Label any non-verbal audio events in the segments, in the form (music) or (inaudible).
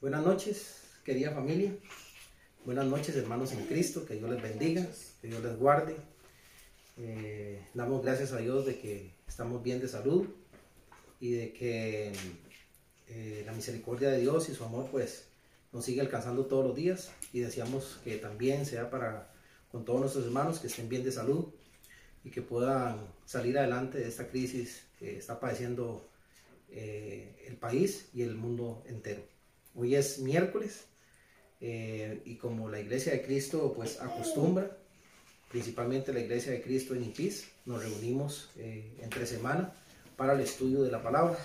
Buenas noches, querida familia. Buenas noches, hermanos en Cristo. Que Dios les bendiga, que Dios les guarde. Eh, damos gracias a Dios de que estamos bien de salud y de que eh, la misericordia de Dios y su amor pues nos sigue alcanzando todos los días y deseamos que también sea para con todos nuestros hermanos que estén bien de salud y que puedan salir adelante de esta crisis que está padeciendo eh, el país y el mundo entero. Hoy es miércoles eh, y como la iglesia de Cristo pues acostumbra, principalmente la iglesia de Cristo en IPIS, nos reunimos eh, entre semana para el estudio de la palabra.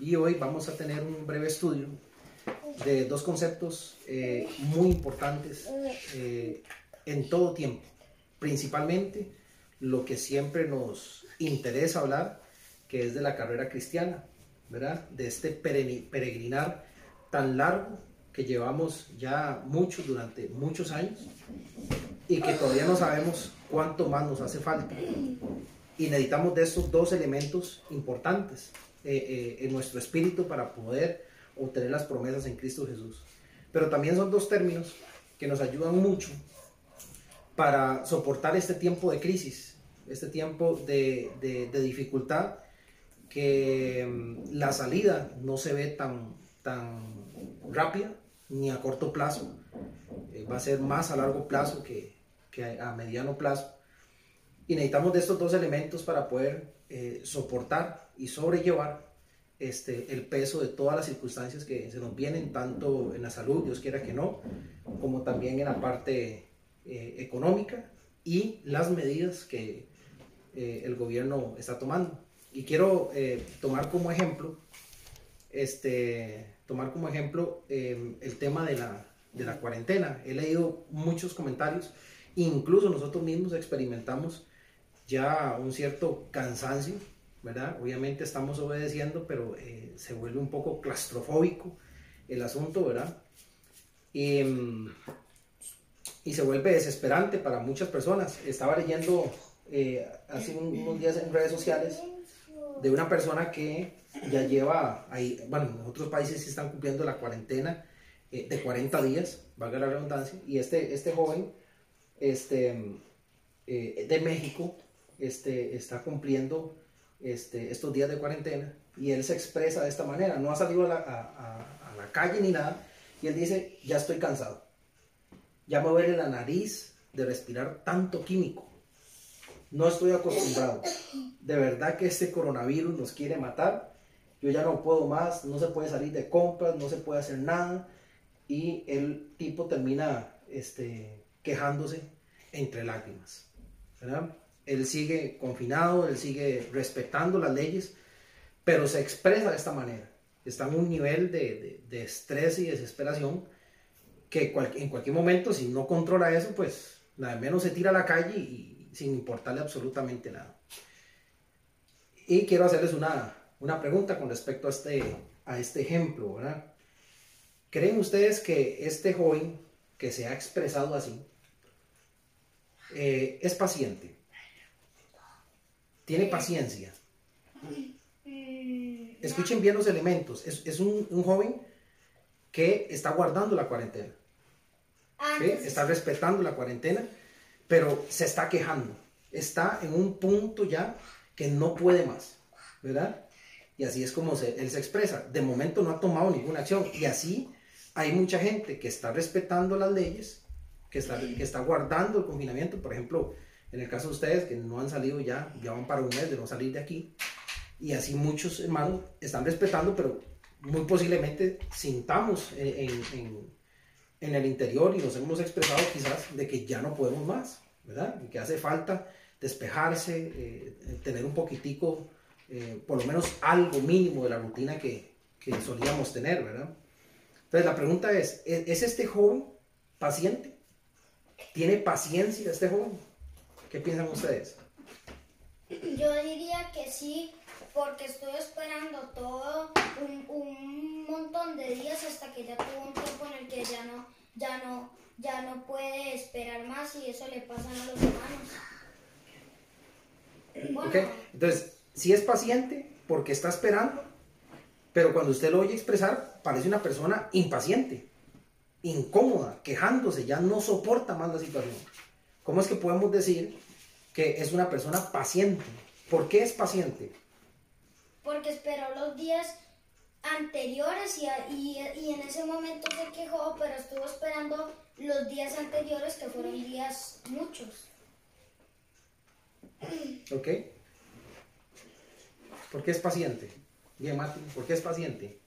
Y hoy vamos a tener un breve estudio de dos conceptos muy importantes en todo tiempo, principalmente lo que siempre nos interesa hablar, que es de la carrera cristiana, ¿verdad? De este peregrinar tan largo que llevamos ya muchos durante muchos años y que todavía no sabemos cuánto más nos hace falta. Y necesitamos de estos dos elementos importantes eh, eh, en nuestro espíritu para poder obtener las promesas en Cristo Jesús. Pero también son dos términos que nos ayudan mucho para soportar este tiempo de crisis, este tiempo de, de, dificultad, que mm, la salida no se ve tan, tan rápida ni a corto plazo, eh, va a ser más a largo plazo que, que, a mediano plazo. Y necesitamos de estos dos elementos para poder eh, soportar y sobrellevar este, el peso de todas las circunstancias que se nos vienen, tanto en la salud, Dios quiera que no, como también en la parte eh, económica y las medidas que eh, el gobierno está tomando. Y quiero eh, tomar como ejemplo, este, tomar como ejemplo el tema de la, de la cuarentena. He leído muchos comentarios, incluso nosotros mismos experimentamos ya un cierto cansancio, ¿verdad? Obviamente estamos obedeciendo, pero se vuelve un poco claustrofóbico el asunto, ¿verdad? Y, mm, y se vuelve desesperante para muchas personas. Estaba leyendo eh, hace unos días en redes sociales de una persona que ya lleva ahí, bueno, en otros países sí están cumpliendo la cuarentena eh, de 40 días, valga la redundancia, y este, este joven este, eh, de México este, está cumpliendo este, estos días de cuarentena y él se expresa de esta manera, no ha salido a la, a la calle ni nada, y él dice, ya estoy cansado ya me duele la nariz de respirar tanto químico. No estoy acostumbrado. De verdad que este coronavirus nos quiere matar. Yo ya no puedo más, no se puede salir de compras, no se puede hacer nada. Y el tipo termina este, quejándose entre lágrimas. Él sigue confinado, él sigue respetando las leyes, pero se expresa de esta manera. Está en un nivel de, de estrés y desesperación que en cualquier momento, si no controla eso, pues nada menos se tira a la calle sin importarle absolutamente nada. Y quiero hacerles una, una pregunta con respecto a este, a este ejemplo, ¿verdad? ¿Creen ustedes que este joven que se ha expresado así eh, es paciente? ¿Tiene paciencia? Escuchen bien los elementos. Es, es un, un joven que está guardando la cuarentena. Ah, está respetando la cuarentena, pero se está quejando. Está en un punto ya que no puede más, ¿verdad? Y así es como él se expresa. De momento no ha tomado ninguna acción. Y así hay mucha gente que está respetando las leyes, que está, que está guardando el confinamiento. Por ejemplo, en el caso de ustedes que no han salido ya, ya van para un mes de no salir de aquí. Y así muchos hermanos están respetando, pero muy posiblemente sintamos en el interior y nos hemos expresado quizás de que ya no podemos más, ¿verdad? Y que hace falta despejarse, eh, tener un poquitico, eh, por lo menos algo mínimo de la rutina que, que, solíamos tener, ¿verdad? Entonces la pregunta es, ¿es este joven paciente? ¿Tiene paciencia este joven? ¿Qué piensan ustedes? Yo diría que sí, porque estoy esperando todo un, un, montón de días hasta que ya tuvo un tiempo en el que ya no, ya no, ya no puede esperar más y eso le pasa a los humanos. Entonces, si es paciente porque está esperando Pero cuando usted lo oye expresar, parece una persona impaciente, incómoda, quejándose, ya no soporta más la situación. ¿Cómo es que podemos decir que es una persona paciente? ¿Por qué es paciente? Porque esperó los días anteriores y, y, y, en ese momento se quejó, pero estuvo esperando los días anteriores que fueron días muchos. ¿Ok? ¿Por qué es paciente? Bien, Martín, ¿por qué es paciente?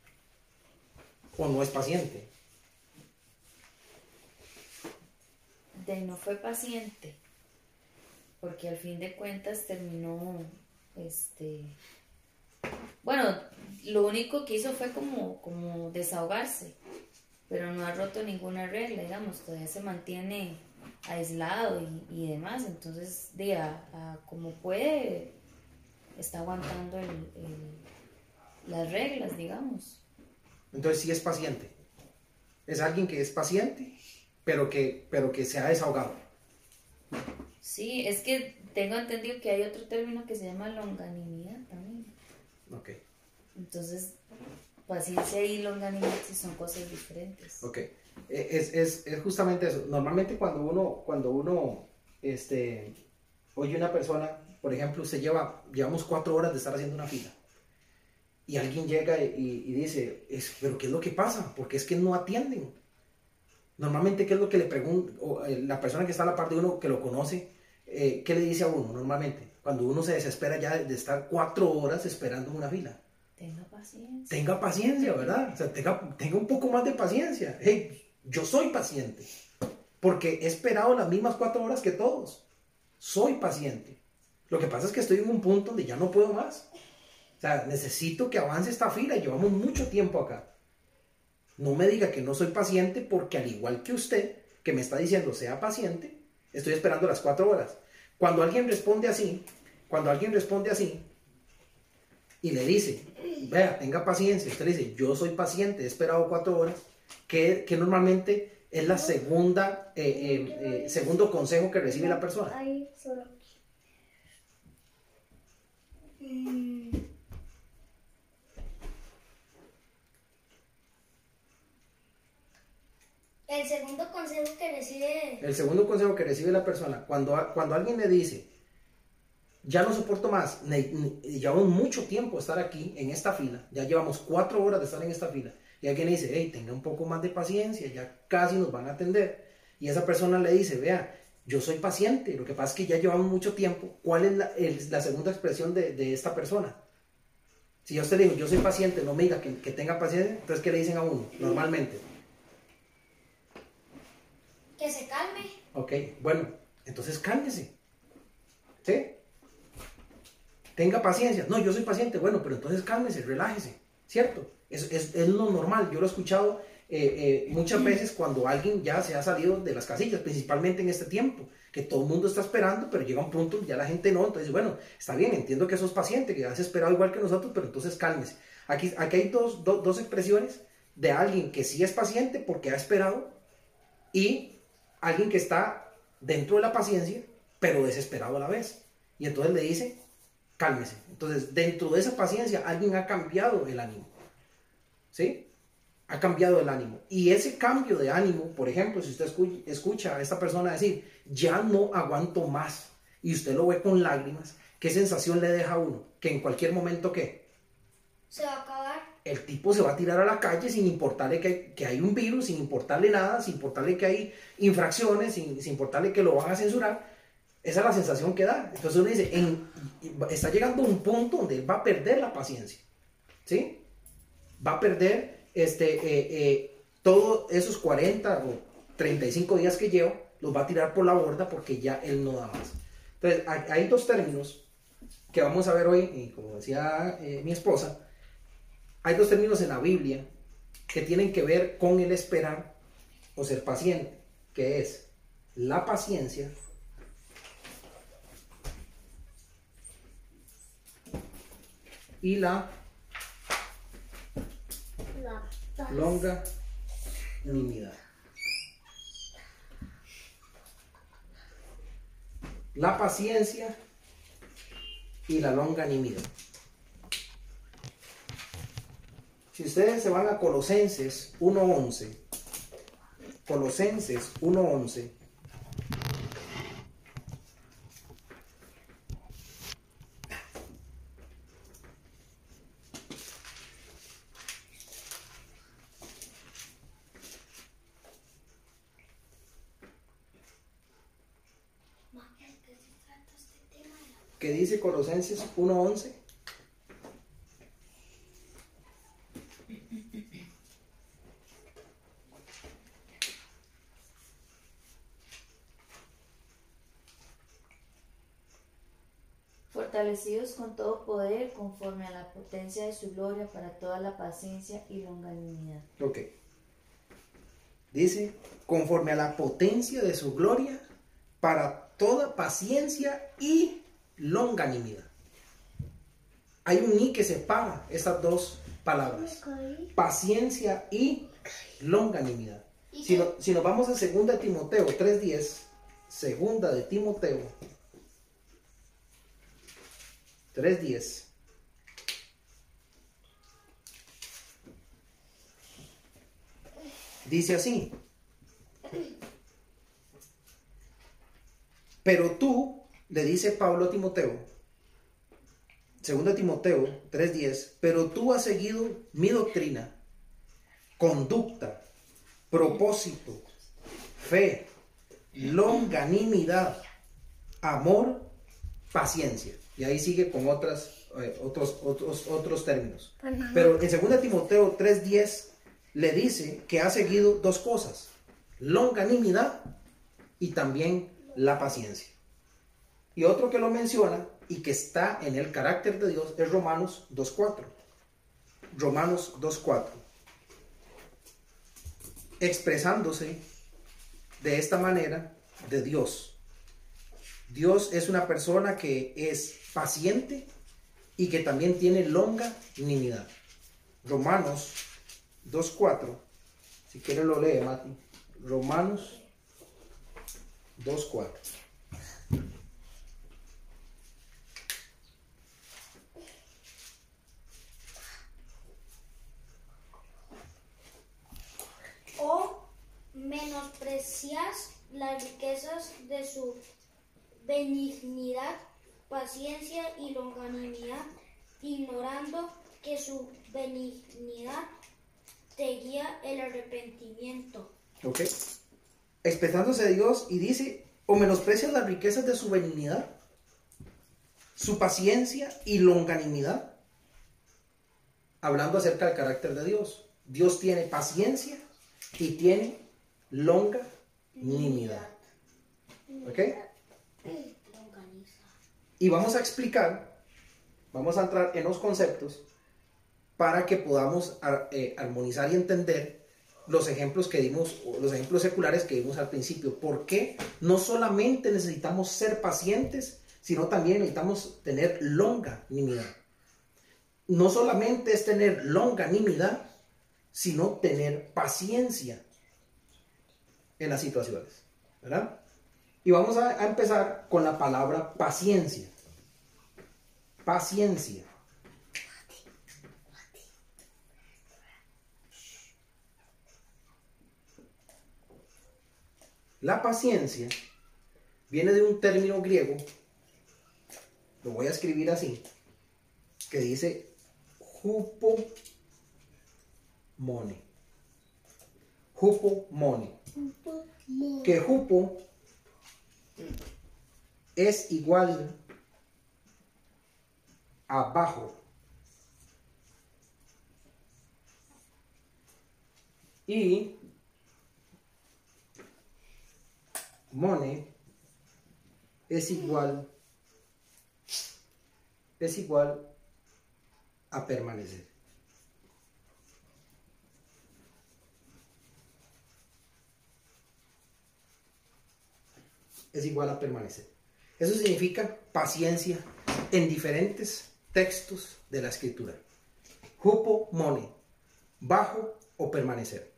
¿O no es paciente? De no fue paciente, porque al fin de cuentas terminó, este, bueno, lo único que hizo fue como, como desahogarse, pero no ha roto ninguna regla, digamos, todavía se mantiene aislado y, demás, entonces, diga, como puede, está aguantando las reglas, digamos. Entonces sí es paciente. Es alguien que es paciente, pero que, pero que se ha desahogado. Sí, es que tengo entendido que hay otro término que se llama longanimidad también. Ok. Entonces, paciencia y longanimidad son cosas diferentes. Ok. E, es, es, es, justamente eso. Normalmente cuando uno, cuando uno este, oye una persona por ejemplo, usted lleva, llevamos cuatro horas de estar haciendo una fila y alguien llega y, dice, es, pero ¿qué es lo que pasa? Porque es que no atienden. Normalmente, ¿qué es lo que le pregunta eh, la persona que está a la par de uno que lo conoce? Eh, ¿Qué le dice a uno normalmente? Cuando uno se desespera ya de estar cuatro horas esperando una fila. Tenga paciencia. Tenga paciencia, ¿verdad? O sea, tenga, tenga un poco más de paciencia. Hey, yo soy paciente. Porque he esperado las mismas cuatro horas que todos. Soy paciente. Lo que pasa es que estoy en un punto donde ya no puedo más. O sea, necesito que avance esta fila. Llevamos mucho tiempo acá. No me diga que no soy paciente porque al igual que usted, que me está diciendo sea paciente, estoy esperando las cuatro horas. Cuando alguien responde así, cuando alguien responde así y le dice, vea, tenga paciencia, usted le dice, yo soy paciente, he esperado cuatro horas, que, normalmente es la segunda, eh, eh, eh, segundo consejo que recibe la persona. El segundo consejo que recibe... El segundo consejo que recibe la persona, cuando, cuando alguien le dice, ya no soporto más, llevamos mucho tiempo estar aquí en esta fila, ya llevamos cuatro horas de estar en esta fila, y alguien le dice, hey, tenga un poco más de paciencia, ya casi nos van a atender. Y esa persona le dice, vea, yo soy paciente, lo que pasa es que ya llevamos mucho tiempo. ¿Cuál es la, segunda expresión de, esta persona? Si yo le digo, yo soy paciente, no me diga que, que tenga paciencia, entonces ¿qué le dicen a uno normalmente? Que se calme. Ok, bueno, entonces cálmese. ¿Sí? Tenga paciencia. No, yo soy paciente. Bueno, pero entonces cálmese, relájese. ¿Cierto? Es, es, es lo normal. Yo lo he escuchado eh, eh, muchas veces cuando alguien ya se ha salido de las casillas, principalmente en este tiempo, que todo el mundo está esperando, pero llega un punto ya la gente no. Entonces, bueno, está bien, entiendo que sos paciente, que has esperado igual que nosotros, pero entonces cálmese. Aquí, aquí hay dos, dos expresiones de alguien que sí es paciente porque ha esperado y alguien que está dentro de la paciencia, pero desesperado a la vez. Y entonces le dice, cálmese. Entonces, dentro de esa paciencia, alguien ha cambiado el ánimo. ¿Sí? Ha cambiado el ánimo. Y ese cambio de ánimo, por ejemplo, si usted escucha a esta persona decir, ya no aguanto más, y usted lo ve con lágrimas, ¿qué sensación le deja a uno? Que en cualquier momento, ¿qué? Se va a acabar el tipo se va a tirar a la calle sin importarle que, hay un virus, sin importarle nada, sin importarle que hay infracciones, sin, importarle que lo van a censurar. Esa es la sensación que da. Entonces uno dice, está llegando a un punto donde él va a perder la paciencia. ¿Sí? Va a perder este, eh, eh, todos esos 40 o 35 días que lleva, los va a tirar por la borda porque ya él no da más. Entonces, hay dos términos que vamos a ver hoy, y como decía eh, mi esposa, hay dos términos en la Biblia que tienen que ver con el esperar o ser paciente, que es la paciencia y la, longa longanimidad. La paciencia y la longanimidad. Si ustedes se van a Colosenses 1.11, Colosenses 1.11, que dice Colosenses 1.11. Fortalecidos con todo poder conforme a la potencia de su gloria para toda la paciencia y longanimidad. Ok. Dice, conforme a la potencia de su gloria para toda paciencia y longanimidad. Hay un i que separa estas dos palabras. Paciencia y longanimidad. ¿Y Si, no- si nos vamos a 2 de Timoteo 3.10, segunda de Timoteo 3.10. Dice así. Pero tú, le dice Pablo a Timoteo, 2 Timoteo 3:10, pero tú has seguido mi doctrina, conducta, propósito, fe, longanimidad, amor, paciencia. Y ahí sigue con otras, eh, otros, otros, otros términos. Pero en 2 Timoteo 3:10 le dice que ha seguido dos cosas, longanimidad y también la paciencia. Y otro que lo menciona y que está en el carácter de Dios es Romanos 2.4. Romanos 2.4. Expresándose de esta manera de Dios. Dios es una persona que es paciente y que también tiene longanimidad. Romanos 2.4. Si quiere lo lee, Mati. Romanos 2.4. o menosprecias las riquezas de su benignidad, paciencia y longanimidad, ignorando que su benignidad te guía el arrepentimiento. ¿Ok? Expresándose de Dios y dice, o menosprecias las riquezas de su benignidad, su paciencia y longanimidad. Hablando acerca del carácter de Dios. Dios tiene paciencia y tiene longanimidad. ¿Ok? Y vamos a explicar, vamos a entrar en los conceptos para que podamos eh, armonizar y entender los ejemplos que dimos, los ejemplos seculares que dimos al principio. ¿Por qué no solamente necesitamos ser pacientes, sino también necesitamos tener longanimidad? No solamente es tener longanimidad, sino tener paciencia en las situaciones, ¿verdad? Y vamos a, a empezar con la palabra paciencia. Paciencia. La paciencia viene de un término griego, lo voy a escribir así, que dice hupomone. Hupomone. Que hupo es igual a bajo. Y mone es igual es igual a permanecer. Es igual a permanecer. Eso significa paciencia en diferentes textos de la escritura. Hupo mone, bajo o permanecer.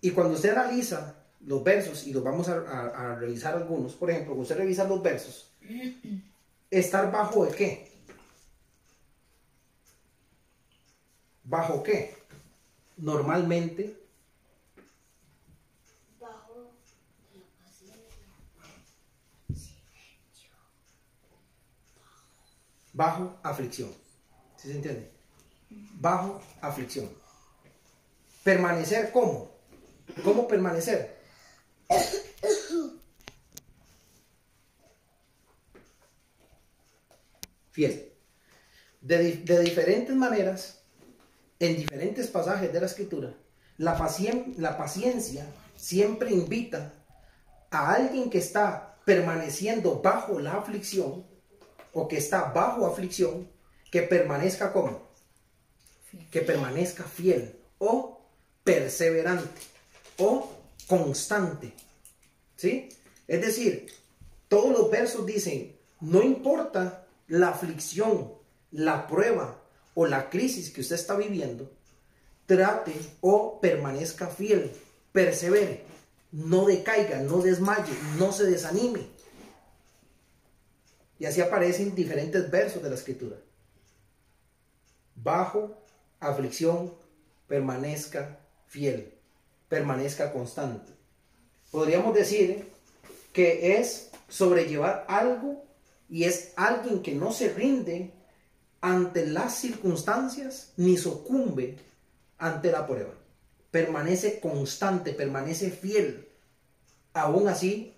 Y cuando usted analiza los versos, y los vamos a, a- a revisar algunos, por ejemplo, cuando usted revisa los versos, estar bajo de qué? ¿Bajo qué? Normalmente bajo aflicción. ¿Sí se entiende? Bajo aflicción. Permanecer cómo? ¿Cómo permanecer? Fiel. De, de diferentes maneras, en diferentes pasajes de la escritura, la, pacien- la paciencia siempre invita a alguien que está permaneciendo bajo la aflicción o que está bajo aflicción, que permanezca como, que permanezca fiel o perseverante o constante. ¿Sí? Es decir, todos los versos dicen, no importa la aflicción, la prueba o la crisis que usted está viviendo, trate o permanezca fiel, persevere, no decaiga, no desmaye, no se desanime. Y así aparecen diferentes versos de la escritura. Bajo aflicción, permanezca fiel, permanezca constante. Podríamos decir que es sobrellevar algo y es alguien que no se rinde ante las circunstancias ni sucumbe ante la prueba. Permanece constante, permanece fiel. Aún así,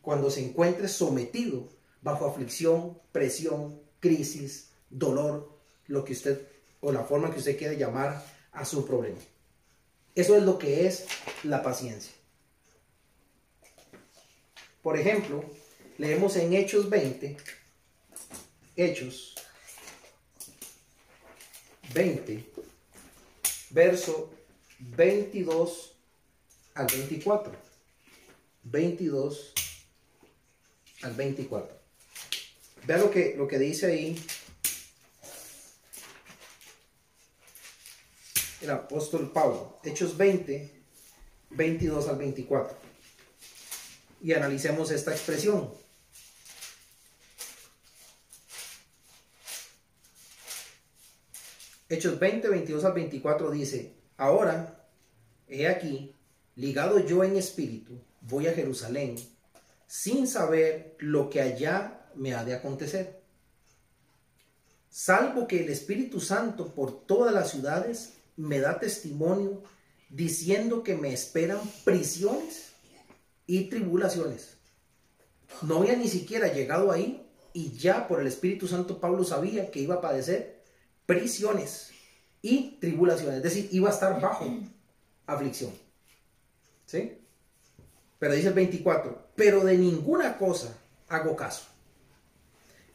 cuando se encuentre sometido bajo aflicción, presión, crisis, dolor, lo que usted o la forma que usted quiera llamar a su problema. Eso es lo que es la paciencia. Por ejemplo, leemos en Hechos 20, Hechos 20, verso 22 al 24. 22 al 24. Vea lo que, lo que dice ahí el apóstol Pablo. Hechos 20, 22 al 24. Y analicemos esta expresión. Hechos 20, 22 al 24 dice, ahora, he aquí, ligado yo en espíritu, voy a Jerusalén, sin saber lo que allá me ha de acontecer. Salvo que el Espíritu Santo por todas las ciudades me da testimonio diciendo que me esperan prisiones y tribulaciones. No había ni siquiera llegado ahí y ya por el Espíritu Santo Pablo sabía que iba a padecer prisiones y tribulaciones, es decir, iba a estar bajo aflicción. ¿Sí? Pero dice el 24, pero de ninguna cosa hago caso,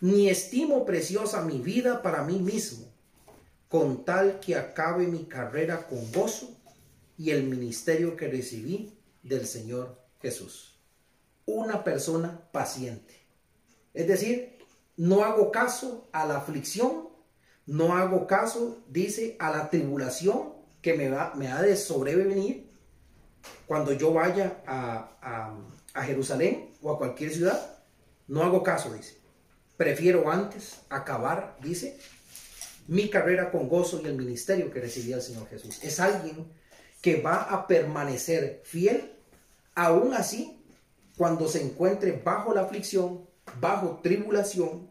ni estimo preciosa mi vida para mí mismo, con tal que acabe mi carrera con gozo y el ministerio que recibí del Señor Jesús. Una persona paciente. Es decir, no hago caso a la aflicción, no hago caso, dice, a la tribulación que me, va, me ha de sobrevenir cuando yo vaya a, a, a Jerusalén o a cualquier ciudad. No hago caso, dice. Prefiero antes acabar, dice, mi carrera con gozo y el ministerio que recibí al Señor Jesús. Es alguien que va a permanecer fiel, aún así, cuando se encuentre bajo la aflicción, bajo tribulación,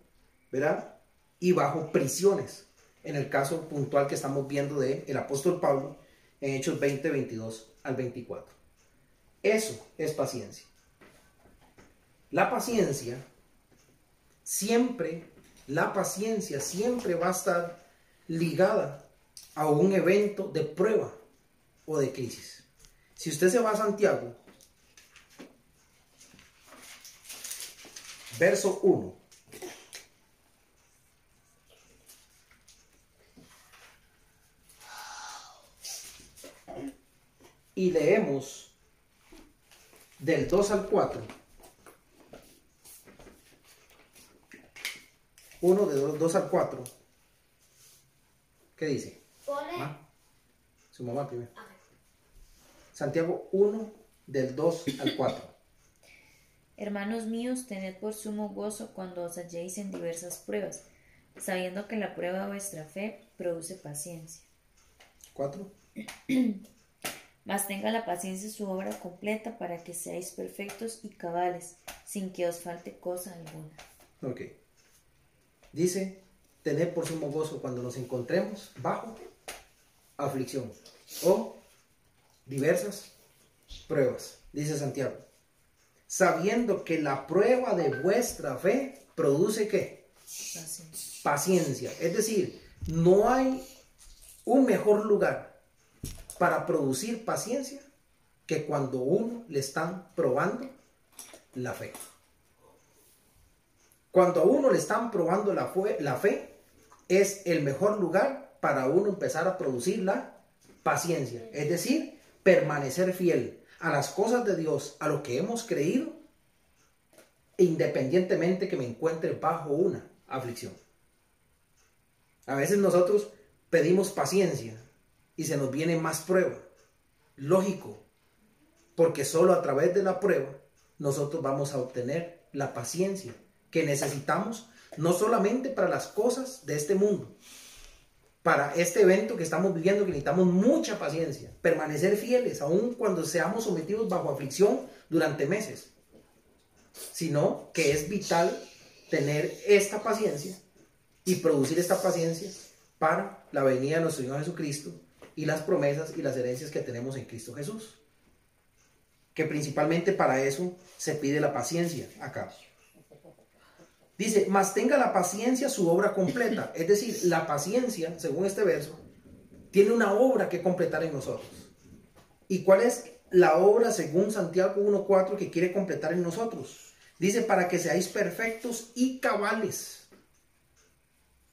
¿verdad? Y bajo prisiones, en el caso puntual que estamos viendo de el apóstol Pablo en Hechos 20, 22 al 24. Eso es paciencia. La paciencia siempre, la paciencia siempre va a estar ligada a un evento de prueba o de crisis. Si usted se va a Santiago, verso 1. Y leemos del 2 al 4. Uno de 2 al 4. ¿Qué dice? Pone. ¿Ah? Su mamá primero. Santiago 1 del 2 al 4. Hermanos míos, tened por sumo gozo cuando os halléis en diversas pruebas, sabiendo que la prueba de vuestra fe produce paciencia. Cuatro. (clears throat) Mas tenga la paciencia su obra completa para que seáis perfectos y cabales, sin que os falte cosa alguna. Ok. Dice, tener por sumo gozo cuando nos encontremos bajo aflicción o diversas pruebas, dice Santiago. Sabiendo que la prueba de vuestra fe produce qué? Paciencia. Paciencia. Es decir, no hay un mejor lugar para producir paciencia que cuando uno le están probando la fe. Cuando a uno le están probando la, fue- la fe, es el mejor lugar para uno empezar a producir la paciencia. Es decir, permanecer fiel a las cosas de Dios, a lo que hemos creído, independientemente que me encuentre bajo una aflicción. A veces nosotros pedimos paciencia y se nos viene más prueba. Lógico, porque solo a través de la prueba nosotros vamos a obtener la paciencia que necesitamos no solamente para las cosas de este mundo, para este evento que estamos viviendo que necesitamos mucha paciencia, permanecer fieles aun cuando seamos sometidos bajo aflicción durante meses, sino que es vital tener esta paciencia y producir esta paciencia para la venida de nuestro Señor Jesucristo y las promesas y las herencias que tenemos en Cristo Jesús. Que principalmente para eso se pide la paciencia acá. Dice, mas tenga la paciencia su obra completa. (laughs) Es decir, la paciencia, según este verso, tiene una obra que completar en nosotros. ¿Y cuál es la obra según Santiago 1.4 que quiere completar en nosotros? Dice, para que seáis perfectos y cabales.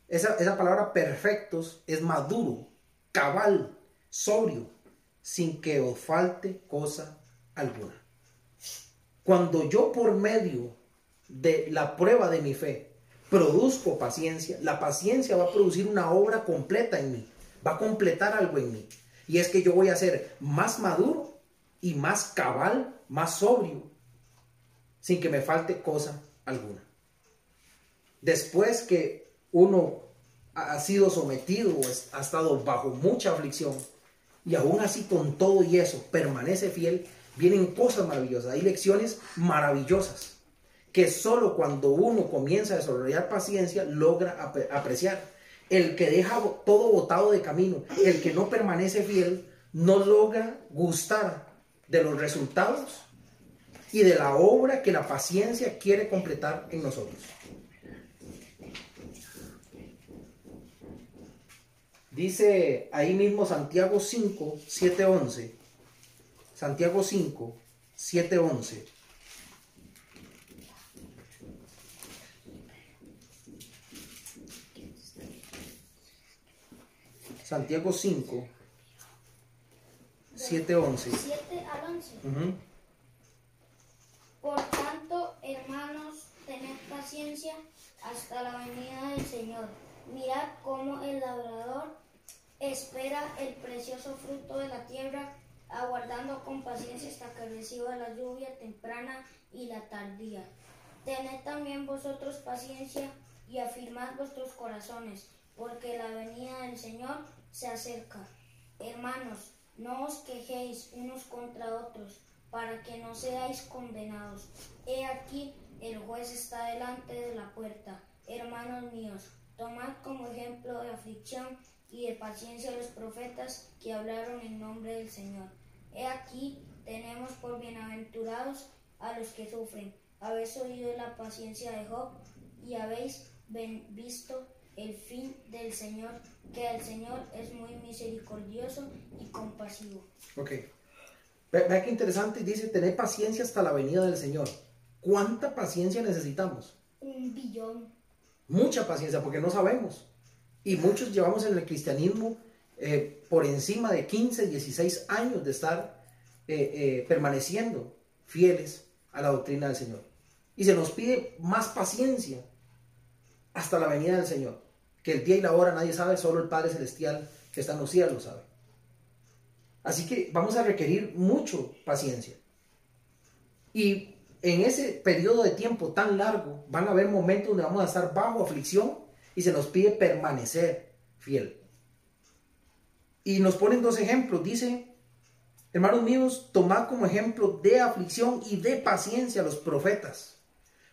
Esa, esa palabra perfectos es maduro, cabal, sobrio, sin que os falte cosa alguna. Cuando yo por medio de la prueba de mi fe. Produzco paciencia, la paciencia va a producir una obra completa en mí, va a completar algo en mí. Y es que yo voy a ser más maduro y más cabal, más sobrio, sin que me falte cosa alguna. Después que uno ha sido sometido ha estado bajo mucha aflicción y aún así con todo y eso permanece fiel, vienen cosas maravillosas, hay lecciones maravillosas que solo cuando uno comienza a desarrollar paciencia logra ap- apreciar. El que deja todo botado de camino, el que no permanece fiel, no logra gustar de los resultados y de la obra que la paciencia quiere completar en nosotros. Dice ahí mismo Santiago 5, 7, 11. Santiago 5, 7, 11. Santiago 5, 7, 11. 7 al 11. Ujú. Por tanto, hermanos, tened paciencia hasta la venida del Señor. Mirad cómo el labrador espera el precioso fruto de la tierra, aguardando con paciencia hasta que reciba la lluvia temprana y la tardía. Tened también vosotros paciencia y afirmad vuestros corazones, porque la venida del Señor se acerca. Hermanos, no os quejéis unos contra otros, para que no seáis condenados. He aquí, el juez está delante de la puerta. Hermanos míos, tomad como ejemplo de aflicción y de paciencia a los profetas que hablaron en nombre del Señor. He aquí, tenemos por bienaventurados a los que sufren. Habéis oído la paciencia de Job y habéis visto el fin del Señor, que el Señor es muy misericordioso y compasivo. Ok. Ve- Vea qué interesante, dice, tener paciencia hasta la venida del Señor. ¿Cuánta paciencia necesitamos? Un billón. Mucha paciencia, porque no sabemos. Y muchos llevamos en el cristianismo eh, por encima de 15, 16 años de estar eh, eh, permaneciendo fieles a la doctrina del Señor. Y se nos pide más paciencia hasta la venida del Señor. Que el día y la hora nadie sabe, solo el Padre Celestial que está en los cielos lo sabe. Así que vamos a requerir mucho paciencia. Y en ese periodo de tiempo tan largo van a haber momentos donde vamos a estar bajo aflicción y se nos pide permanecer fiel. Y nos ponen dos ejemplos. Dice, hermanos míos, tomad como ejemplo de aflicción y de paciencia a los profetas.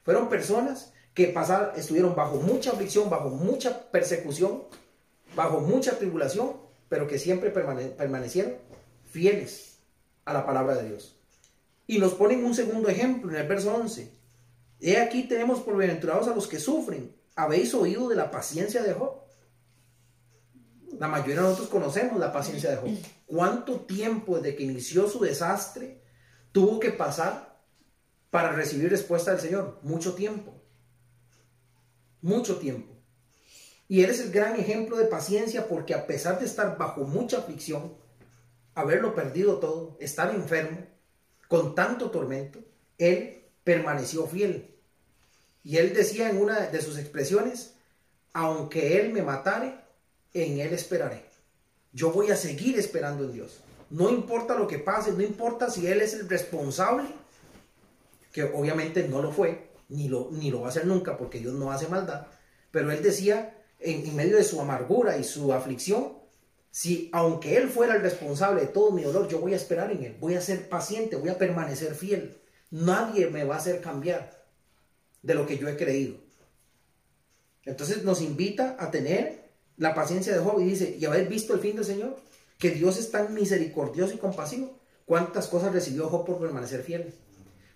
Fueron personas que pasaron, estuvieron bajo mucha aflicción, bajo mucha persecución, bajo mucha tribulación, pero que siempre permanecieron fieles a la palabra de Dios. Y nos ponen un segundo ejemplo en el verso 11. He aquí tenemos por bienaventurados a los que sufren. ¿Habéis oído de la paciencia de Job? La mayoría de nosotros conocemos la paciencia de Job. ¿Cuánto tiempo desde que inició su desastre tuvo que pasar para recibir respuesta del Señor? Mucho tiempo. Mucho tiempo. Y él es el gran ejemplo de paciencia porque a pesar de estar bajo mucha aflicción, haberlo perdido todo, estar enfermo, con tanto tormento, él permaneció fiel. Y él decía en una de sus expresiones, aunque él me matare, en Él esperaré. Yo voy a seguir esperando en Dios. No importa lo que pase, no importa si Él es el responsable, que obviamente no lo fue, ni lo, ni lo va a hacer nunca, porque Dios no hace maldad. Pero Él decía, en, medio de su amargura y su aflicción, si aunque Él fuera el responsable de todo mi dolor, yo voy a esperar en Él, voy a ser paciente, voy a permanecer fiel. Nadie me va a hacer cambiar de lo que yo he creído. Entonces nos invita a tener la paciencia de Job y dice, ¿y habéis visto el fin del Señor? Que Dios es tan misericordioso y compasivo. ¿Cuántas cosas recibió Job por permanecer fiel?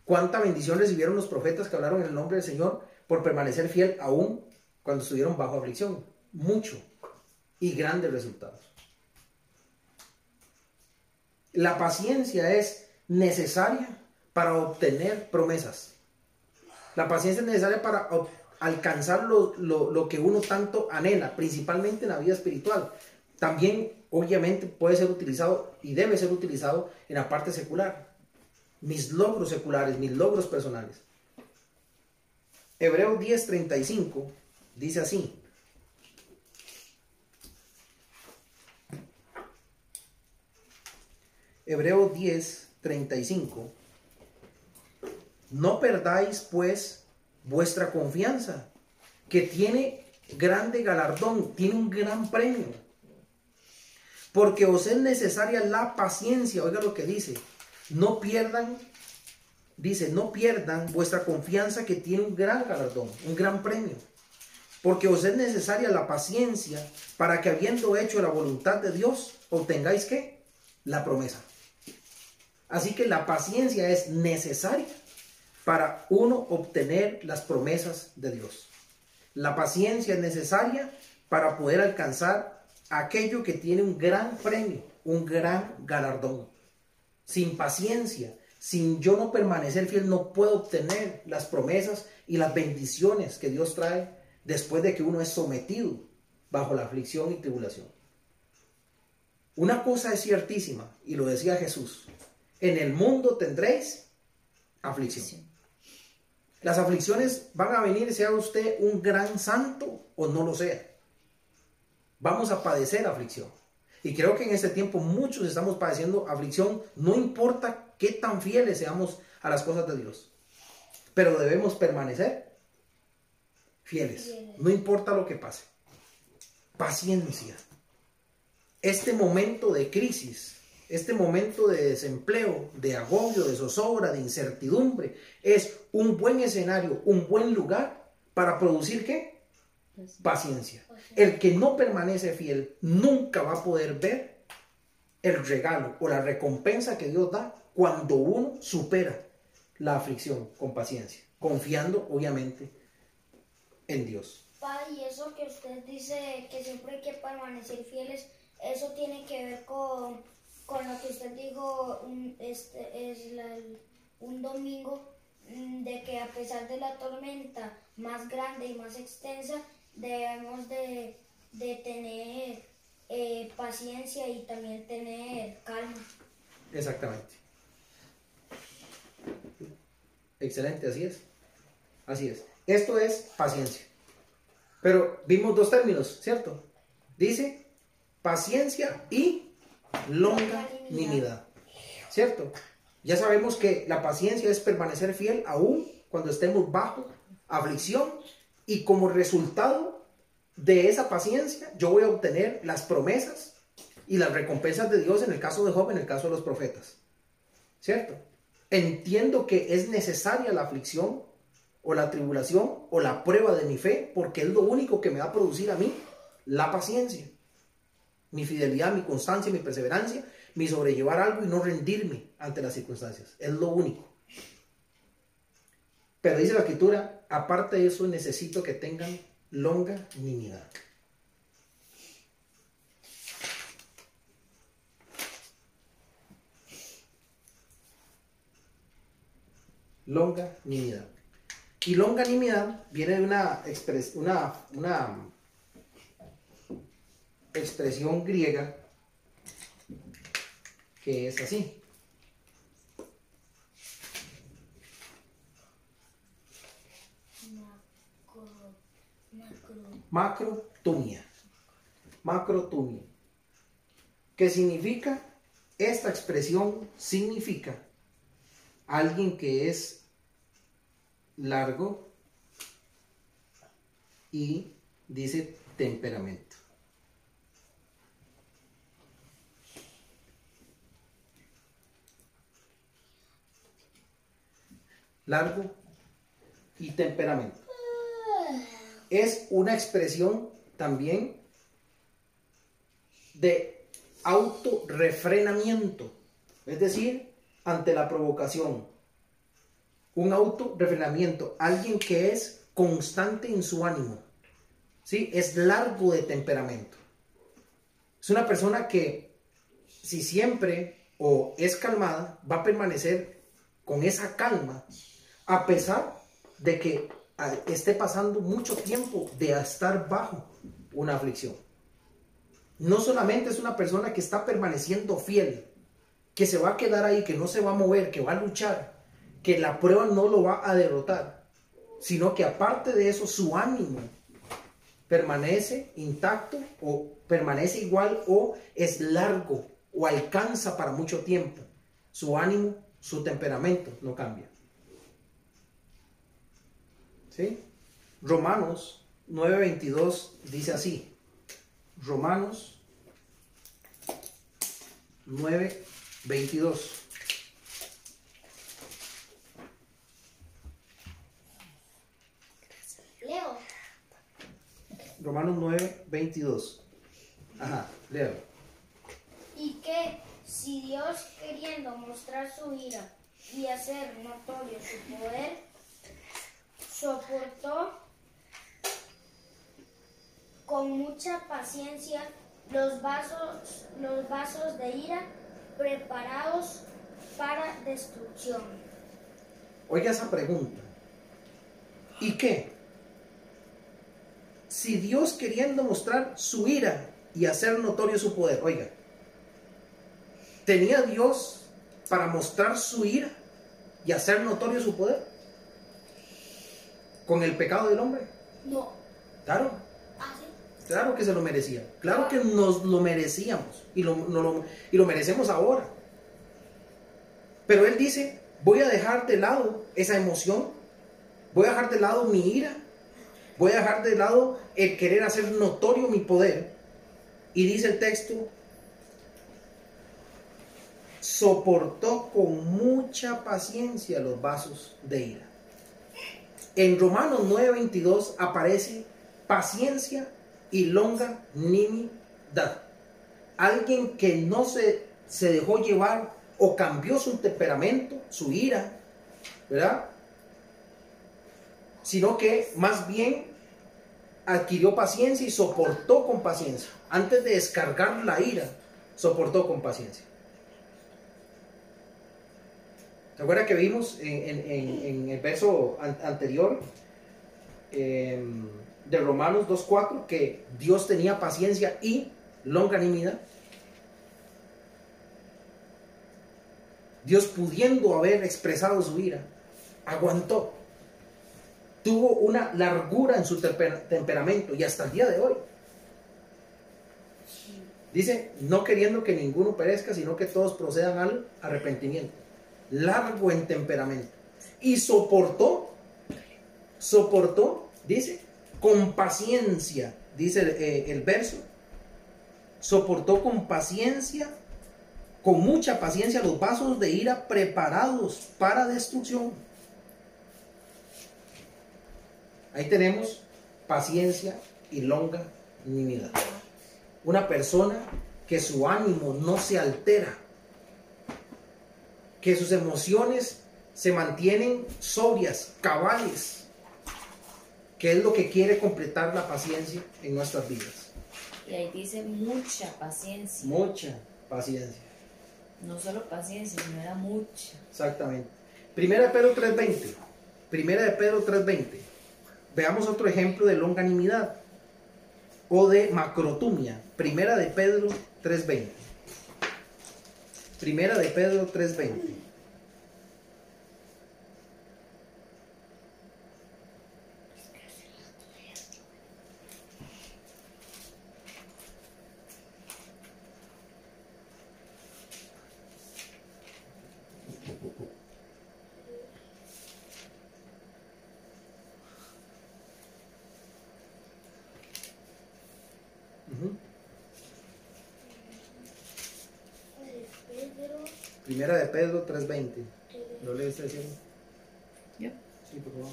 ¿Cuánta bendición recibieron los profetas que hablaron en el nombre del Señor por permanecer fiel aún cuando estuvieron bajo aflicción? Mucho y grandes resultados. La paciencia es necesaria para obtener promesas. La paciencia es necesaria para alcanzar lo, que uno tanto anhela, principalmente en la vida espiritual. También, obviamente, puede ser utilizado y debe ser utilizado en la parte secular. Mis logros seculares, mis logros personales. Hebreo 10:35 dice así. Hebreo 10:35. No perdáis pues vuestra confianza, que tiene grande galardón, tiene un gran premio. Porque os es necesaria la paciencia, oiga lo que dice, no pierdan, dice, no pierdan vuestra confianza que tiene un gran galardón, un gran premio. Porque os es necesaria la paciencia para que habiendo hecho la voluntad de Dios, obtengáis que la promesa. Así que la paciencia es necesaria para uno obtener las promesas de Dios. La paciencia es necesaria para poder alcanzar aquello que tiene un gran premio, un gran galardón. Sin paciencia, sin yo no permanecer fiel, no puedo obtener las promesas y las bendiciones que Dios trae después de que uno es sometido bajo la aflicción y tribulación. Una cosa es ciertísima, y lo decía Jesús, en el mundo tendréis aflicción. Las aflicciones van a venir, sea usted un gran santo o no lo sea. Vamos a padecer aflicción. Y creo que en este tiempo muchos estamos padeciendo aflicción, no importa qué tan fieles seamos a las cosas de Dios. Pero debemos permanecer fieles, no importa lo que pase. Paciencia. Este momento de crisis este momento de desempleo, de agobio, de zozobra, de incertidumbre, es un buen escenario, un buen lugar para producir qué? Paciencia. El que no permanece fiel nunca va a poder ver el regalo o la recompensa que Dios da cuando uno supera la aflicción con paciencia, confiando obviamente en Dios. y eso que usted dice que siempre hay que permanecer fieles, eso tiene que ver con con lo que usted dijo un, este, es un domingo mm, de que a pesar de la tormenta más grande y más extensa, debemos de, tener eh, paciencia y también tener calma. Exactamente. Excelente, así es. Así es. Esto es paciencia. Pero vimos dos términos, ¿cierto? Dice paciencia y longanimidad. ¿Cierto? Ya sabemos que la paciencia es permanecer fiel aún cuando estemos bajo aflicción y como resultado de esa paciencia yo voy a obtener las promesas y las recompensas de Dios en el caso de Job, en el caso de los profetas. ¿Cierto? Entiendo que es necesaria la aflicción o la tribulación o la prueba de mi fe porque es lo único que me va a producir a mí la paciencia, mi fidelidad, mi constancia, mi perseverancia, mi sobrellevar algo y no rendirme ante las circunstancias. Es lo único. Pero dice la escritura, aparte de eso necesito que tengan longanimidad. Longanimidad. Y longanimidad viene de una, una, una expresión griega que es así. Macrotumia. Macrotumia. ¿Qué significa? Esta expresión significa alguien que es largo y dice temperamento. Largo y temperamento. Es una expresión también de autorrefrenamiento, es decir, ante la provocación. Un autorrefrenamiento, alguien que es constante en su ánimo, ¿sí? es largo de temperamento. Es una persona que si siempre o es calmada, va a permanecer con esa calma a pesar de que esté pasando mucho tiempo de estar bajo una aflicción. No solamente es una persona que está permaneciendo fiel, que se va a quedar ahí, que no se va a mover, que va a luchar, que la prueba no lo va a derrotar, sino que aparte de eso su ánimo permanece intacto o permanece igual o es largo o alcanza para mucho tiempo. Su ánimo, su temperamento no cambia. ¿Sí? Romanos 9:22 dice así. Romanos 9:22. Leo. Romanos 9:22. Ajá, leo. Y que si Dios queriendo mostrar su ira y hacer notorio su poder, soportó con mucha paciencia los vasos, los vasos de ira preparados para destrucción. Oiga esa pregunta. ¿Y qué? Si Dios queriendo mostrar su ira y hacer notorio su poder, oiga, ¿tenía Dios para mostrar su ira y hacer notorio su poder? ¿Con el pecado del hombre? No. Claro, ¿Ah, sí? claro que se lo merecía. Claro que nos lo merecíamos y lo, no lo- y lo merecemos ahora. Pero Él dice, voy a dejar de lado esa emoción, voy a dejar de lado mi ira, voy a dejar de lado el querer hacer notorio mi poder. Y dice el texto, soportó con mucha paciencia los vasos de ira. En Romanos 9:22 aparece paciencia y longanimidad. Alguien que no se, se dejó llevar o cambió su temperamento, su ira, ¿verdad? Sino que más bien adquirió paciencia y soportó con paciencia. Antes de descargar la ira, soportó con paciencia. ¿Se acuerda que vimos en, el verso an- anterior eh, de Romanos 2.4 que Dios tenía paciencia y longanimidad? Dios pudiendo haber expresado su ira, aguantó. Tuvo una largura en su temper- temperamento y hasta el día de hoy. Dice, no queriendo que ninguno perezca, sino que todos procedan al arrepentimiento. Largo en temperamento. Y soportó, soportó, dice, con paciencia dice eh, el verso, soportó con paciencia, con mucha paciencia los vasos de ira preparados para destrucción. Ahí tenemos paciencia y longanimidad. Una persona que su ánimo no se altera, que sus emociones se mantienen sobrias, cabales, que es lo que quiere completar la paciencia en nuestras vidas. Y ahí dice mucha paciencia. Mucha paciencia. No solo paciencia, sino era mucha. Exactamente. Primera de Pedro 3.20. Primera de Pedro 3.20. Veamos otro ejemplo de longanimidad o de macrotumia. Primera de Pedro 3.20. Primera de Pedro 3.20. Primera de Pedro 3.20. ¿Lo lees diciendo? Yo. Sí, por favor.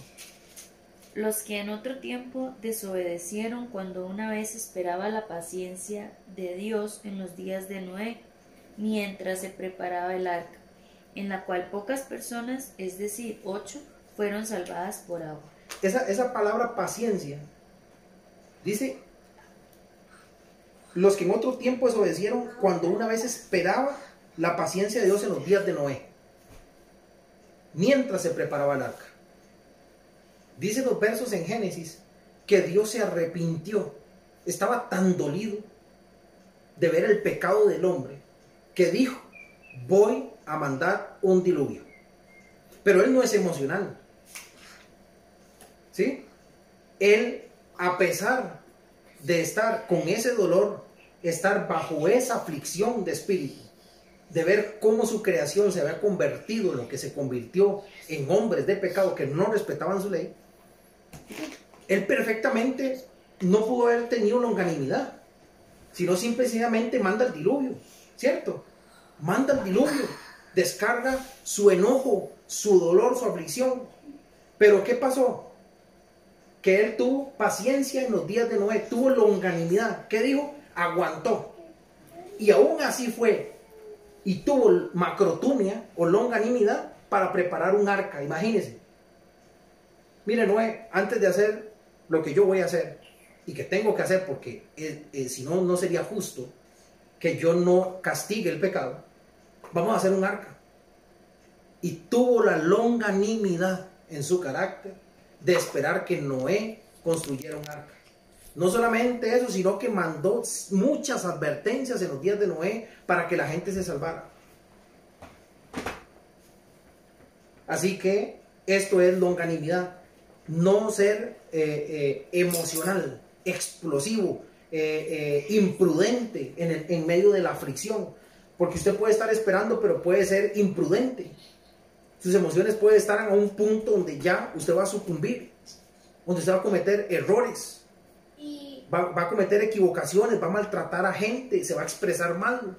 Los que en otro tiempo desobedecieron cuando una vez esperaba la paciencia de Dios en los días de Noé, mientras se preparaba el arca, en la cual pocas personas, es decir, ocho, fueron salvadas por agua. Esa, esa palabra paciencia dice los que en otro tiempo desobedecieron cuando una vez esperaba la paciencia de Dios en los días de Noé, mientras se preparaba el arca. Dice los versos en Génesis que Dios se arrepintió, estaba tan dolido de ver el pecado del hombre que dijo, voy a mandar un diluvio. Pero él no es emocional. ¿Sí? Él, a pesar de estar con ese dolor, estar bajo esa aflicción de espíritu, de ver cómo su creación se había convertido en lo que se convirtió en hombres de pecado que no respetaban su ley, él perfectamente no pudo haber tenido longanimidad, sino simplemente manda el diluvio, ¿cierto? Manda el diluvio, descarga su enojo, su dolor, su aflicción. Pero ¿qué pasó? Que él tuvo paciencia en los días de Noé, tuvo longanimidad. ¿Qué dijo? Aguantó. Y aún así fue. Y tuvo macrotumia o longanimidad para preparar un arca. Imagínense. Mire, Noé, antes de hacer lo que yo voy a hacer y que tengo que hacer porque eh, eh, si no, no sería justo que yo no castigue el pecado, vamos a hacer un arca. Y tuvo la longanimidad en su carácter de esperar que Noé construyera un arca. No solamente eso, sino que mandó muchas advertencias en los días de Noé para que la gente se salvara. Así que esto es longanimidad. No ser eh, eh, emocional, explosivo, eh, imprudente en, medio de la aflicción. Porque usted puede estar esperando, pero puede ser imprudente. Sus emociones pueden estar a un punto donde ya usted va a sucumbir, donde usted va a cometer errores, va, va a cometer equivocaciones, va a maltratar a gente, se va a expresar mal.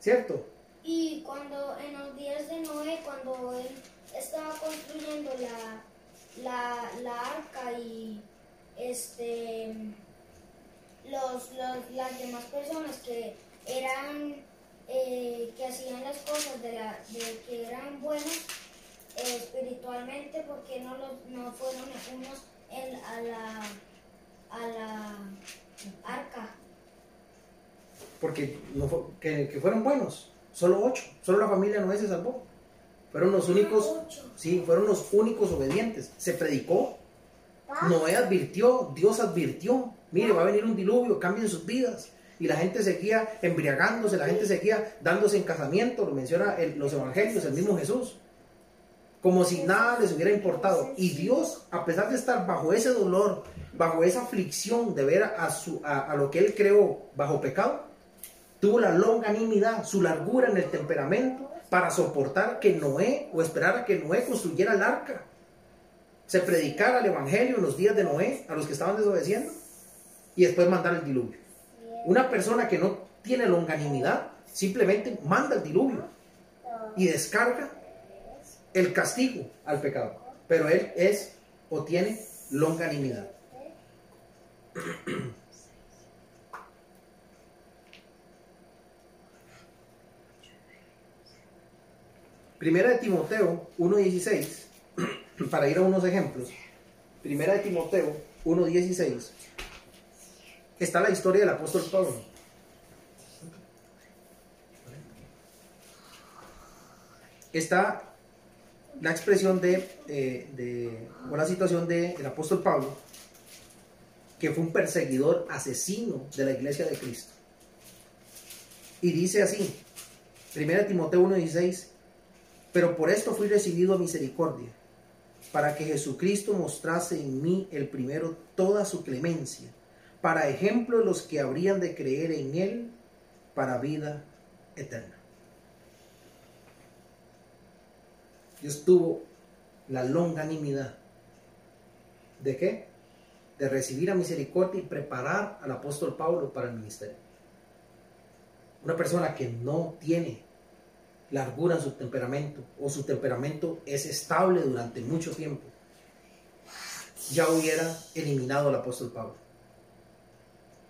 ¿Cierto? Y cuando en los días de Noé, cuando él estaba construyendo la, la, la arca y este los, los- las demás personas que eran eh, que hacían las cosas de la de que eran buenos eh, espiritualmente porque no los no fueron unos en, a la a la arca Porque no fue- que, que fueron buenos, solo ocho, solo la familia Noé se salvó. Fueron los únicos, ocho. sí, fueron los únicos obedientes. Se predicó, Noé advirtió, Dios advirtió, mire, va a venir un diluvio, cambien sus vidas. Y la gente seguía embriagándose, la gente seguía dándose en casamiento, lo menciona el- los evangelios, el mismo Jesús. Como si nada les hubiera importado. Y Dios, a pesar de estar bajo ese dolor, bajo esa aflicción de ver a, su, a, lo que Él creó bajo pecado, tuvo la longanimidad, su largura en el temperamento para soportar que Noé o esperar a que Noé construyera el arca se predicara el evangelio en los días de Noé a los que estaban desobedeciendo. y después mandar el diluvio. Una persona que no tiene longanimidad simplemente manda el diluvio y descarga el castigo al pecado. Pero él es o tiene longanimidad. (clears throat) Primera de Timoteo 1.16, (clears throat) para ir a unos ejemplos. Primera de Timoteo 1.16, está la historia del apóstol Pablo. Está la expresión de, eh, de o la situación del apóstol Pablo, que fue un perseguidor asesino de la iglesia de Cristo. Y dice así, 1 Timoteo 1:16, pero por esto fui recibido a misericordia, para que Jesucristo mostrase en mí el primero toda su clemencia, para ejemplo de los que habrían de creer en Él para vida eterna. Dios tuvo la longanimidad. ¿De qué? De recibir a misericordia y preparar al apóstol Pablo para el ministerio. Una persona que no tiene largura en su temperamento o su temperamento es estable durante mucho tiempo, ya hubiera eliminado al apóstol Pablo.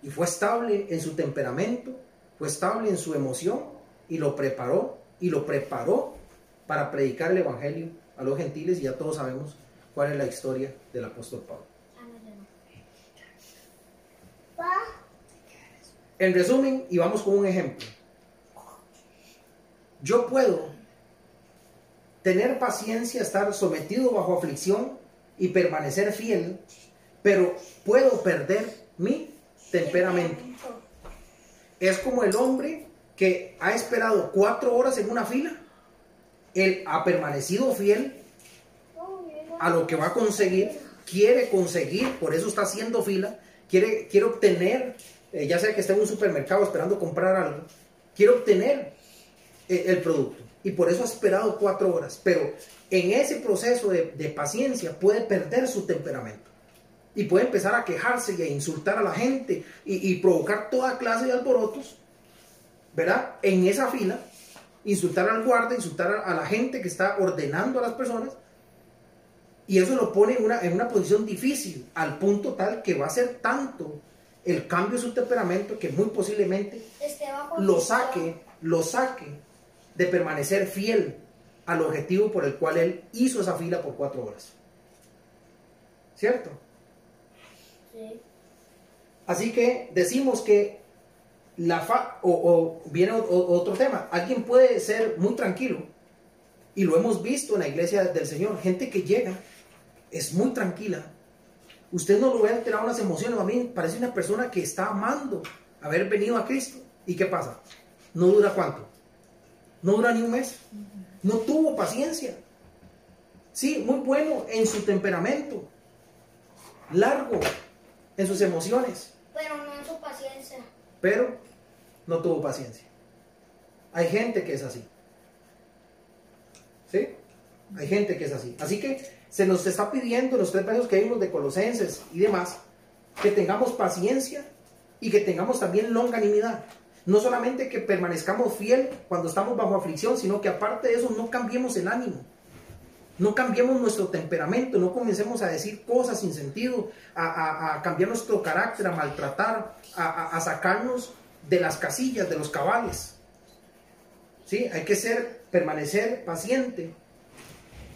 Y fue estable en su temperamento, fue estable en su emoción y lo preparó y lo preparó para predicar el Evangelio a los gentiles y ya todos sabemos cuál es la historia del apóstol Pablo. En resumen, y vamos con un ejemplo. Yo puedo tener paciencia, estar sometido bajo aflicción y permanecer fiel, pero puedo perder mi temperamento. Es como el hombre que ha esperado cuatro horas en una fila él ha permanecido fiel a lo que va a conseguir, quiere conseguir, por eso está haciendo fila, quiere, quiere obtener, eh, ya sea que esté en un supermercado esperando comprar algo, quiere obtener eh, el producto. Y por eso ha esperado cuatro horas. Pero en ese proceso de, paciencia puede perder su temperamento. Y puede empezar a quejarse y a insultar a la gente y, y provocar toda clase de alborotos, ¿verdad? En esa fila insultar al guarda, insultar a la gente que está ordenando a las personas. Y eso lo pone en una, en una posición difícil, al punto tal que va a ser tanto el cambio de su temperamento que muy posiblemente lo saque, lo saque de permanecer fiel al objetivo por el cual él hizo esa fila por cuatro horas. ¿Cierto? Sí. Así que decimos que la fa o, viene otro tema. Alguien puede ser muy tranquilo y lo hemos visto en la iglesia del Señor. Gente que llega es muy tranquila. Usted no lo ve alterar unas emociones. A mí parece una persona que está amando haber venido a Cristo. ¿Y qué pasa? No dura cuánto. No dura ni un mes. No tuvo paciencia. Sí, muy bueno en su temperamento. Largo en sus emociones. Pero no en su paciencia pero no tuvo paciencia. Hay gente que es así. ¿Sí? Hay gente que es así. Así que se nos está pidiendo en los tres versos que vimos de Colosenses y demás, que tengamos paciencia y que tengamos también longanimidad. No solamente que permanezcamos fiel cuando estamos bajo aflicción, sino que aparte de eso no cambiemos el ánimo. No cambiemos nuestro temperamento, no comencemos a decir cosas sin sentido, a, cambiar nuestro carácter, a maltratar, a, sacarnos de las casillas, de los cabales. ¿Sí? Hay que ser, permanecer paciente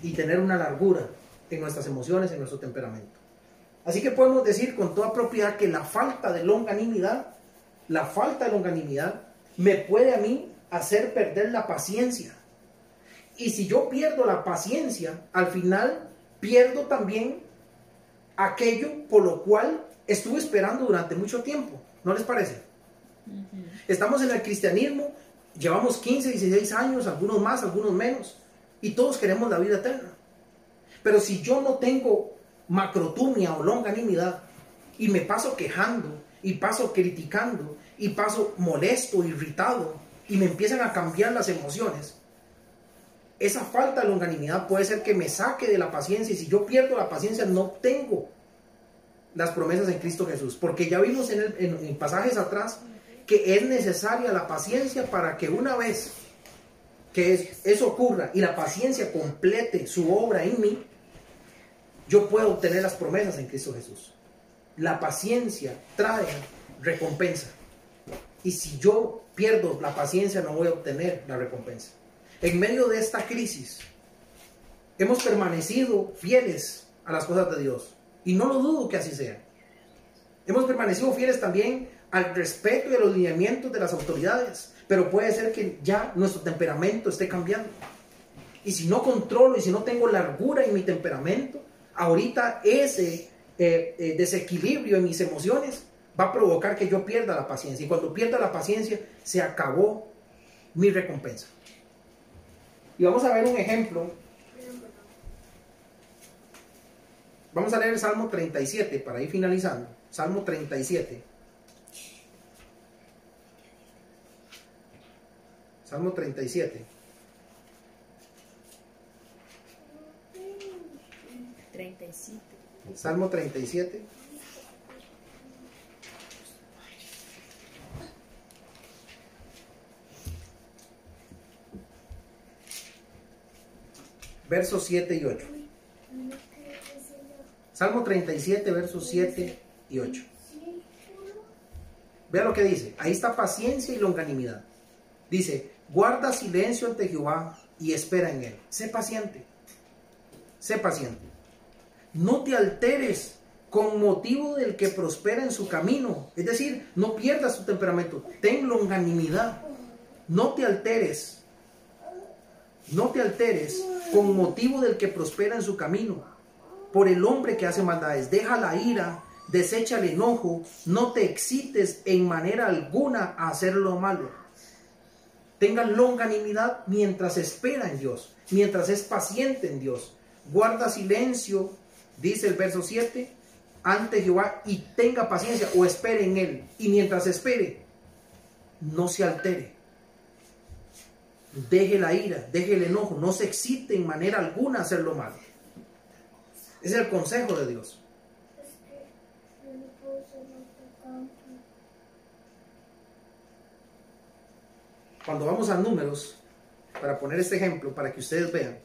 y tener una largura en nuestras emociones, en nuestro temperamento. Así que podemos decir con toda propiedad que la falta de longanimidad, la falta de longanimidad me puede a mí hacer perder la paciencia y si yo pierdo la paciencia, al final pierdo también aquello por lo cual estuve esperando durante mucho tiempo. ¿No les parece? Estamos en el cristianismo, llevamos 15, 16 años, algunos más, algunos menos, y todos queremos la vida eterna. Pero si yo no tengo macrotumia o longanimidad y me paso quejando y paso criticando y paso molesto, irritado y me empiezan a cambiar las emociones, esa falta de longanimidad puede ser que me saque de la paciencia y si yo pierdo la paciencia no tengo las promesas en Cristo Jesús, porque ya vimos en, en- pasajes atrás que es necesaria la paciencia para que una vez que es- eso ocurra y la paciencia complete su obra en mí, yo puedo obtener las promesas en Cristo Jesús. La paciencia trae recompensa. Y si yo pierdo la paciencia, no voy a obtener la recompensa. En medio de esta crisis, hemos permanecido fieles a las cosas de Dios. Y no lo dudo que así sea. Hemos permanecido fieles también al respeto y a los lineamientos de las autoridades. Pero puede ser que ya nuestro temperamento esté cambiando. Y si no controlo y si no tengo largura en mi temperamento, ahorita ese eh, eh, desequilibrio en mis emociones va a provocar que yo pierda la paciencia. Y cuando pierda la paciencia, se acabó mi recompensa. Y vamos a ver un ejemplo. Vamos a leer el Salmo 37 para ir finalizando. Salmo 37. Salmo 37. 35. Salmo 37. Versos 7 y 8. Salmo 37, versos 7 y 8. Vea lo que dice. Ahí está paciencia y longanimidad. Dice, guarda silencio ante Jehová y espera en él. Sé paciente. Sé paciente. No te alteres con motivo del que prospera en su camino. Es decir, no pierdas tu temperamento. Ten longanimidad. No te alteres. No te alteres con motivo del que prospera en su camino. Por el hombre que hace maldades. Deja la ira, desecha el enojo. No te excites en manera alguna a hacer lo malo. Tenga longanimidad mientras espera en Dios, mientras es paciente en Dios. Guarda silencio, dice el verso 7, ante Jehová y tenga paciencia o espere en él. Y mientras espere, no se altere. Deje la ira, deje el enojo, no se excite en manera alguna a hacer lo. Ese es el consejo de Dios. Cuando vamos a números, para poner este ejemplo, para que ustedes vean,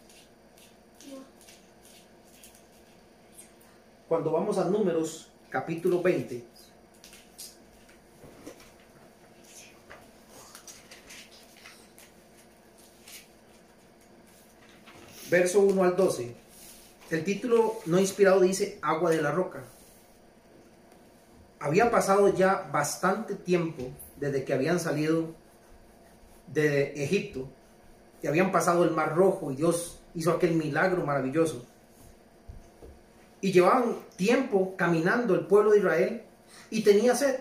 cuando vamos a números capítulo 20, verso 1 al 12, el título no inspirado dice agua de la roca. Había pasado ya bastante tiempo desde que habían salido de Egipto y habían pasado el mar rojo y Dios hizo aquel milagro maravilloso. Y llevaban tiempo caminando el pueblo de Israel y tenía sed.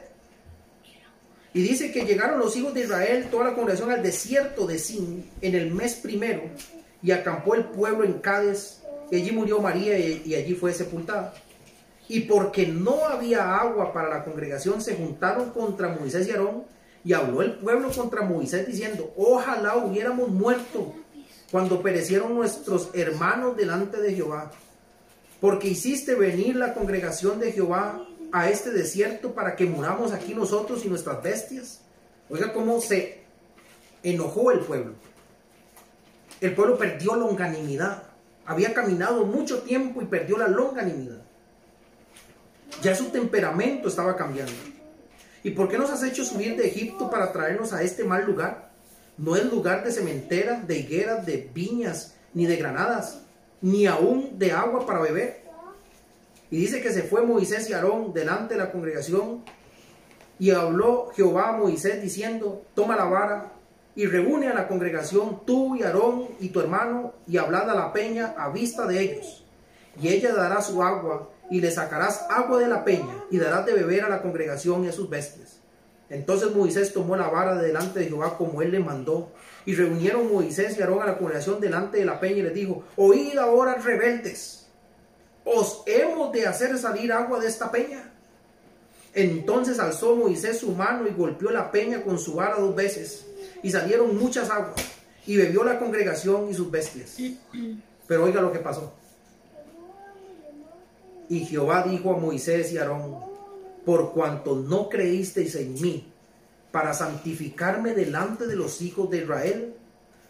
Y dice que llegaron los hijos de Israel, toda la congregación al desierto de Sin en el mes primero y acampó el pueblo en Cádiz y allí murió María y, y allí fue sepultada. Y porque no había agua para la congregación, se juntaron contra Moisés y Aarón y habló el pueblo contra Moisés diciendo, ojalá hubiéramos muerto cuando perecieron nuestros hermanos delante de Jehová, porque hiciste venir la congregación de Jehová a este desierto para que muramos aquí nosotros y nuestras bestias. Oiga cómo se enojó el pueblo. El pueblo perdió longanimidad. Había caminado mucho tiempo y perdió la longanimidad. Ya su temperamento estaba cambiando. ¿Y por qué nos has hecho subir de Egipto para traernos a este mal lugar? No es lugar de cementera, de higueras, de viñas, ni de granadas, ni aún de agua para beber. Y dice que se fue Moisés y Aarón delante de la congregación y habló Jehová a Moisés diciendo, toma la vara y reúne a la congregación tú y Aarón y tu hermano y hablad a la peña a vista de ellos. Y ella dará su agua y le sacarás agua de la peña y darás de beber a la congregación y a sus bestias. Entonces Moisés tomó la vara de delante de Jehová como él le mandó. Y reunieron Moisés y Aarón a la congregación delante de la peña y les dijo, oíd ahora rebeldes, os hemos de hacer salir agua de esta peña. Entonces alzó Moisés su mano y golpeó la peña con su vara dos veces, y salieron muchas aguas, y bebió la congregación y sus bestias. (clears throat) Pero oiga lo que pasó. Y Jehová dijo a Moisés y Aarón, por cuanto no creísteis en mí para santificarme delante de los hijos de Israel,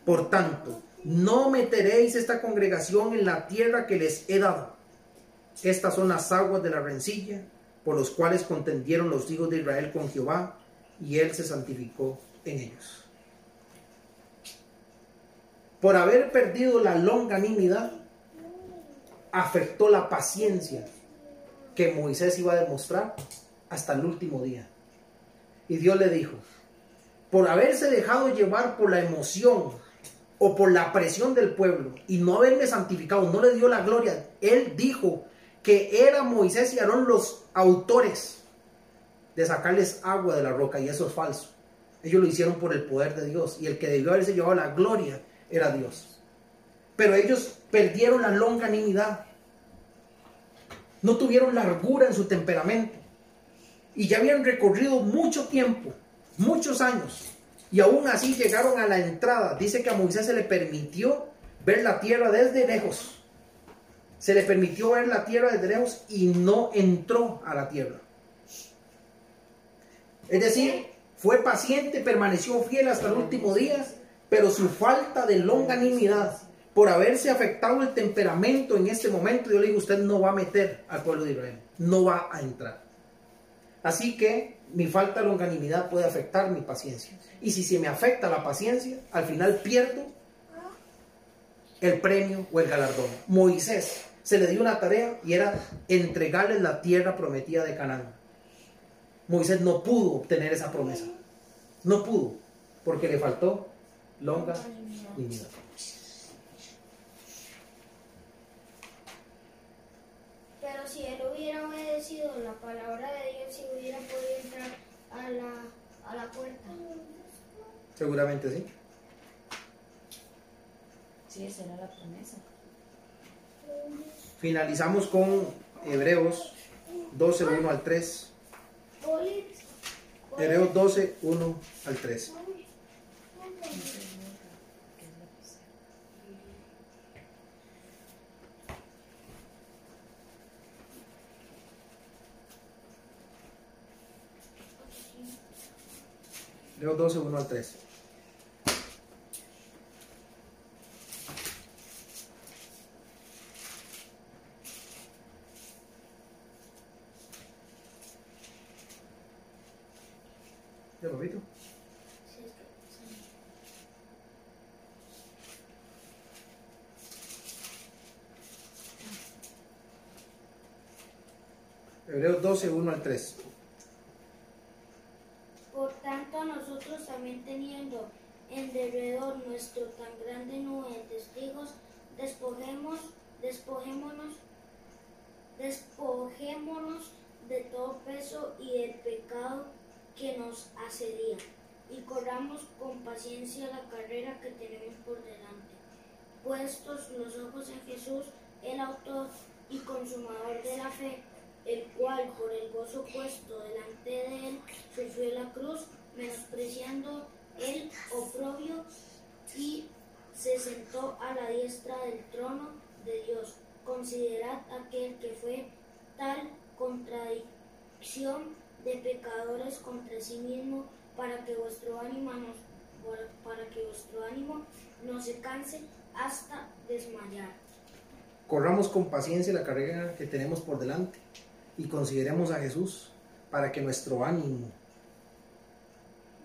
por tanto, no meteréis esta congregación en la tierra que les he dado. Estas son las aguas de la rencilla, por los cuales contendieron los hijos de Israel con Jehová, y él se santificó en ellos. Por haber perdido la longanimidad, afectó la paciencia que Moisés iba a demostrar hasta el último día. Y Dios le dijo, por haberse dejado llevar por la emoción o por la presión del pueblo y no haberme santificado, no le dio la gloria. Él dijo que era Moisés y Aarón los autores de sacarles agua de la roca y eso es falso. Ellos lo hicieron por el poder de Dios y el que debió haberse llevado la gloria era Dios. Pero ellos perdieron la longanimidad. No tuvieron largura en su temperamento. Y ya habían recorrido mucho tiempo, muchos años. Y aún así llegaron a la entrada. Dice que a Moisés se le permitió ver la tierra desde lejos. Se le permitió ver la tierra desde lejos y no entró a la tierra. Es decir, fue paciente, permaneció fiel hasta el último día, pero su falta de longanimidad, por haberse afectado el temperamento en este momento, yo le digo, usted no va a meter al pueblo de Israel, no va a entrar. Así que mi falta de longanimidad puede afectar mi paciencia. Y si se me afecta la paciencia, al final pierdo el premio o el galardón. Moisés se le dio una tarea y era entregarle la tierra prometida de Canaán. Moisés no pudo obtener esa promesa. No pudo, porque le faltó longa dignidad. Pero si él hubiera obedecido la palabra de Dios, si hubiera podido entrar a la, a la puerta. Seguramente sí. Sí, esa era la promesa. Finalizamos con Hebreos 12, 1 al 3. Hebreos 12, 1 al 3. Hebreos 12, 1 al 3. ¿Ya, sí. Hebreos 12, 1 al 3. Por tanto, nosotros también teniendo en derredor nuestro tan grande nube de testigos, despojemos, despojémonos, despojémonos de todo peso y del pecado que nos asedia, con paciencia la carrera que tenemos por delante. Puestos los ojos en Jesús, el autor y consumador de la fe, el cual por el gozo puesto delante de él sufrió la cruz, menospreciando el oprobio y se sentó a la diestra del trono de Dios. Considerad aquel que fue tal contradicción de pecadores contra sí mismo para que vuestro ánimo no, para que vuestro ánimo no se canse hasta desmayar. Corramos con paciencia la carrera que tenemos por delante y consideremos a Jesús para que nuestro ánimo,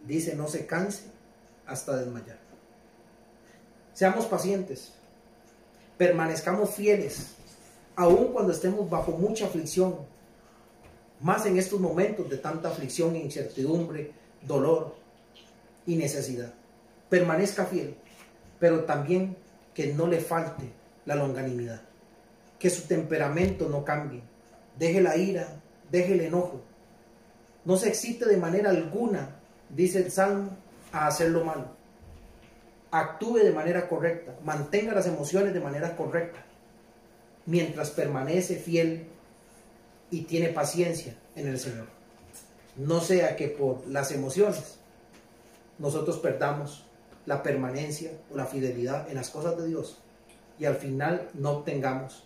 dice, no se canse hasta desmayar. Seamos pacientes, permanezcamos fieles, aun cuando estemos bajo mucha aflicción, más en estos momentos de tanta aflicción, incertidumbre, dolor y necesidad. Permanezca fiel, pero también que no le falte la longanimidad, que su temperamento no cambie, deje la ira, deje el enojo, no se excite de manera alguna, dice el Salmo, a hacer lo malo. Actúe de manera correcta, mantenga las emociones de manera correcta, mientras permanece fiel y tiene paciencia en el Señor. No sea que por las emociones nosotros perdamos la permanencia o la fidelidad en las cosas de Dios y al final no obtengamos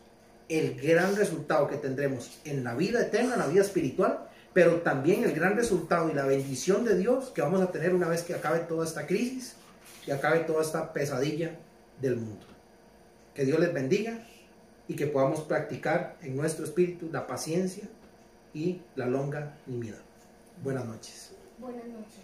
el gran resultado que tendremos en la vida eterna, en la vida espiritual, pero también el gran resultado y la bendición de Dios que vamos a tener una vez que acabe toda esta crisis y acabe toda esta pesadilla del mundo. Que Dios les bendiga y que podamos practicar en nuestro espíritu la paciencia y la longanimidad. Buenas noches. Buenas noches.